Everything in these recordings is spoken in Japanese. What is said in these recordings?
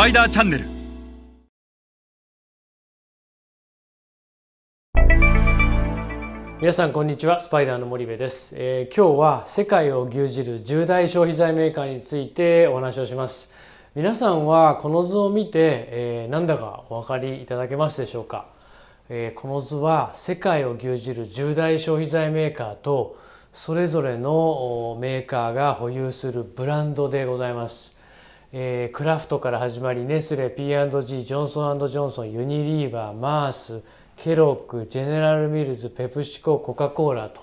パイダーチャンネル皆さんこんにちは。スパイダーの森部です、えー、今日は世界を牛耳る10大消費財メーカーについてお話をします。皆さんはこの図を見て、えー、なんだかお分かりいただけますでしょうか、えー、この図は世界を牛耳る10大消費財メーカーとそれぞれのメーカーが保有するブランドでございます、えー、クラフトから始まりネスレ P&G ジョンソンジョンソンユニリーバーマースケロックジェネラルミルズペプシココカ・コーラと、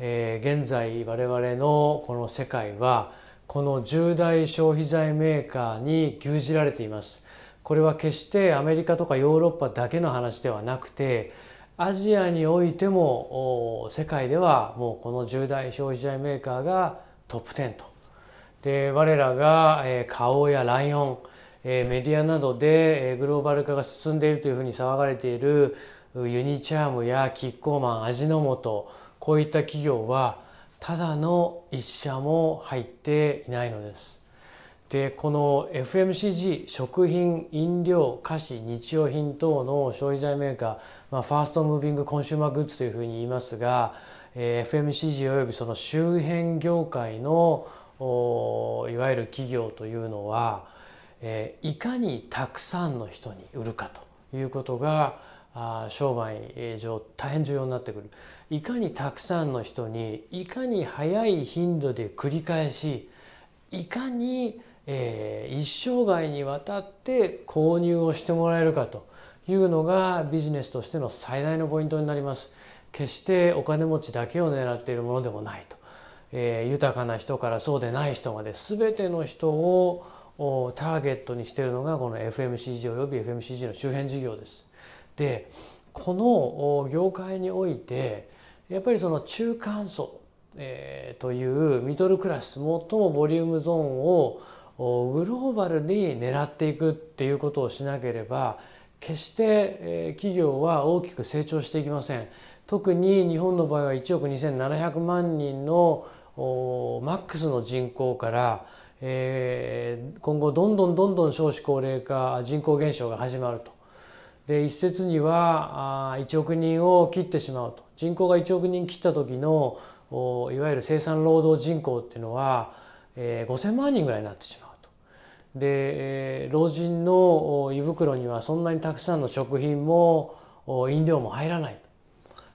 えー、現在我々のこの世界はこの重大消費財メーカーに牛耳られています。これは決してアメリカとかヨーロッパだけの話ではなくてアジアにおいても世界ではもうこの重大消費財メーカーがトップ10と。で我らが、えー、花王やライオンえメディアなどでグローバル化が進んでいるというふうに騒がれているユニチャームやキッコーマン味の素こういった企業はただの一社も入っていないのです。でこの FMCG 食品飲料菓子日用品等の消費財メーカー、まあ、ファーストムービングコンシューマーグッズというふうに言いますが、え FMCG およびその周辺業界のいわゆる企業というのはえいかにたくさんの人に売るかということがあ商売上大変重要になってくる。いかにたくさんの人にいかに早い頻度で繰り返しいかに、えー、一生涯にわたって購入をしてもらえるかというのがビジネスとしての最大のポイントになります。決してお金持ちだけを狙っているものでもないと、えー、豊かな人からそうでない人まで全ての人をターゲットにしているのがこの FMCG および FMCG の周辺事業です。でこの業界においてやっぱりその中間層、えー、というミドルクラス最もボリュームゾーンをグローバルに狙っていくっていうことをしなければ決して企業は大きく成長していきません。特に日本の場合は1億2700万人のマックスの人口からえー、今後どんどんどんどん少子高齢化人口減少が始まると。で一説にはあ1億人を切ってしまうと。人口が1億人切った時のおいわゆる生産労働人口っていうのは、えー、5,000万人ぐらいになってしまうと。で、えー、老人の胃袋にはそんなにたくさんの食品も飲料も入らない。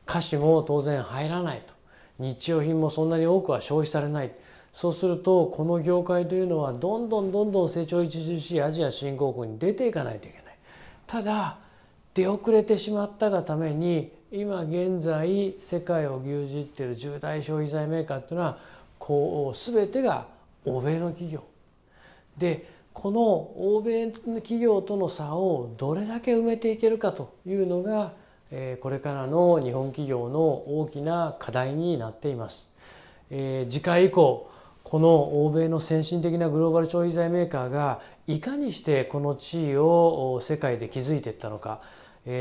菓子も当然入らないと。日用品もそんなに多くは消費されない。そうするとこの業界というのはどんどんどんどん成長著しいアジア新興国に出ていかないといけない。ただ出遅れてしまったがために今現在世界を牛耳っている重大消費財メーカーっていうのはこう全てが欧米の企業。でこの欧米の企業との差をどれだけ埋めていけるかというのがこれからの日本企業の大きな課題になっています。次回以降この欧米の先進的なグローバル消費財メーカーがいかにしてこの地位を世界で築いていったのか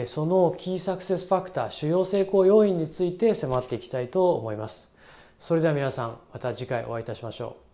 そのキーサクセスファクター主要成功要因について迫っていきたいと思います。それでは皆さんまた次回お会いいたしましょう。